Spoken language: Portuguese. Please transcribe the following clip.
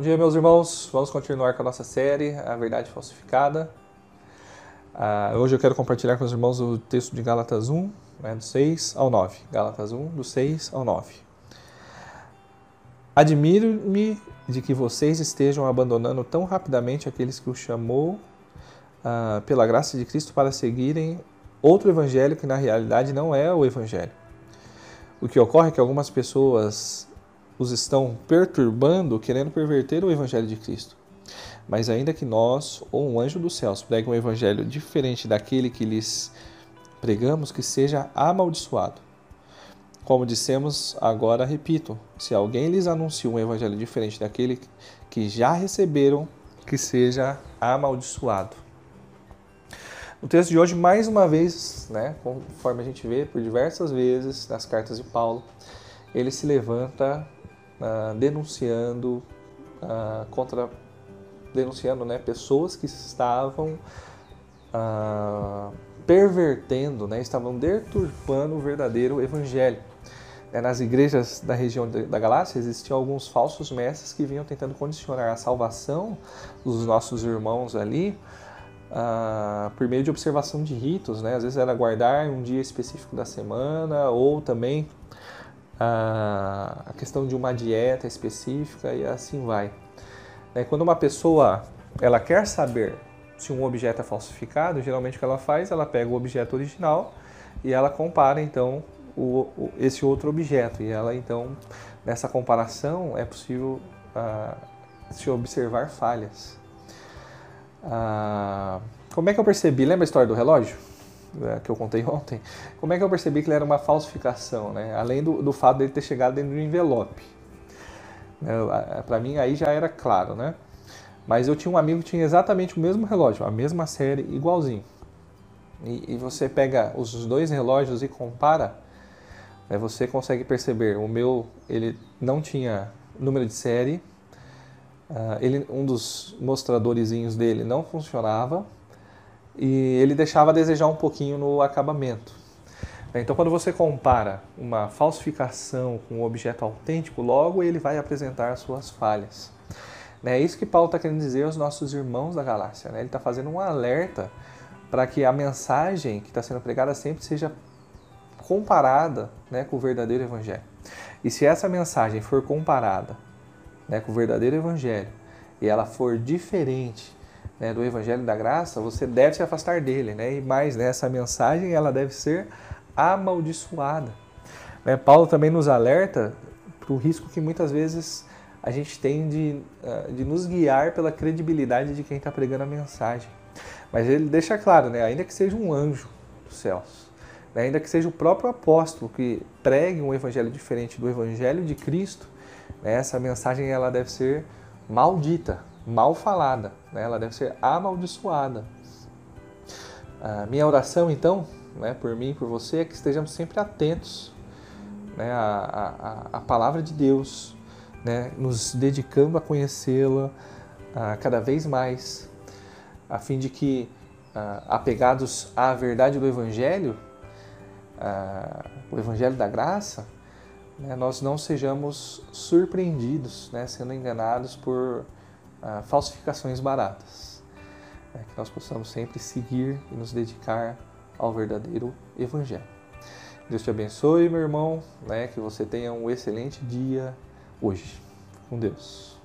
dia, meus irmãos. Vamos continuar com a nossa série, A Verdade Falsificada. Uh, hoje eu quero compartilhar com os irmãos o texto de Gálatas 1, né, do 6 ao 9. Gálatas 1, do 6 ao 9. Admiro-me de que vocês estejam abandonando tão rapidamente aqueles que o chamou uh, pela graça de Cristo para seguirem outro evangelho que na realidade não é o evangelho. O que ocorre é que algumas pessoas os estão perturbando, querendo perverter o Evangelho de Cristo. Mas ainda que nós, ou um anjo dos céus, pregue um evangelho diferente daquele que lhes pregamos, que seja amaldiçoado. Como dissemos, agora repito: se alguém lhes anuncia um evangelho diferente daquele que já receberam, que seja amaldiçoado. No texto de hoje, mais uma vez, né, conforme a gente vê por diversas vezes nas cartas de Paulo, ele se levanta uh, denunciando uh, contra denunciando né, pessoas que estavam uh, pervertendo, né, estavam deturpando o verdadeiro evangelho. É, nas igrejas da região da Galácia existiam alguns falsos mestres que vinham tentando condicionar a salvação dos nossos irmãos ali por meio de observação de ritos, né? Às vezes era guardar um dia específico da semana ou também a questão de uma dieta específica e assim vai. Né, quando uma pessoa ela quer saber se um objeto é falsificado, geralmente o que ela faz, ela pega o objeto original e ela compara então o, o, esse outro objeto e ela então nessa comparação é possível uh, se observar falhas. Uh, como é que eu percebi? Lembra a história do relógio? É, que eu contei ontem, como é que eu percebi que ele era uma falsificação, né? Além do, do fato dele ter chegado dentro de um envelope. Para mim aí já era claro, né? Mas eu tinha um amigo que tinha exatamente o mesmo relógio, a mesma série, igualzinho. E, e você pega os dois relógios e compara, né, você consegue perceber. O meu, ele não tinha número de série, uh, ele, um dos mostradorzinhos dele não funcionava, e ele deixava a desejar um pouquinho no acabamento. Então, quando você compara uma falsificação com um objeto autêntico, logo ele vai apresentar suas falhas. É isso que Paulo está querendo dizer aos nossos irmãos da galáxia. Né? Ele está fazendo um alerta para que a mensagem que está sendo pregada sempre seja comparada né, com o verdadeiro evangelho. E se essa mensagem for comparada né, com o verdadeiro evangelho e ela for diferente né, do Evangelho da Graça, você deve se afastar dele. Né? E mais, né, essa mensagem ela deve ser amaldiçoada. Né? Paulo também nos alerta para o risco que muitas vezes a gente tem de, ah, de nos guiar pela credibilidade de quem está pregando a mensagem. Mas ele deixa claro, né, ainda que seja um anjo dos céus, né, ainda que seja o próprio apóstolo que pregue um evangelho diferente do evangelho de Cristo, né, essa mensagem ela deve ser maldita, mal falada, né? ela deve ser amaldiçoada. A minha oração, então, né, por mim e por você, é que estejamos sempre atentos né, à, à, à palavra de Deus, né, nos dedicando a conhecê-la uh, cada vez mais, a fim de que, uh, apegados à verdade do Evangelho, uh, o Evangelho da graça, né, nós não sejamos surpreendidos, né, sendo enganados por uh, falsificações baratas. É, que nós possamos sempre seguir e nos dedicar ao verdadeiro Evangelho. Deus te abençoe, meu irmão, né, que você tenha um excelente dia hoje. Com Deus.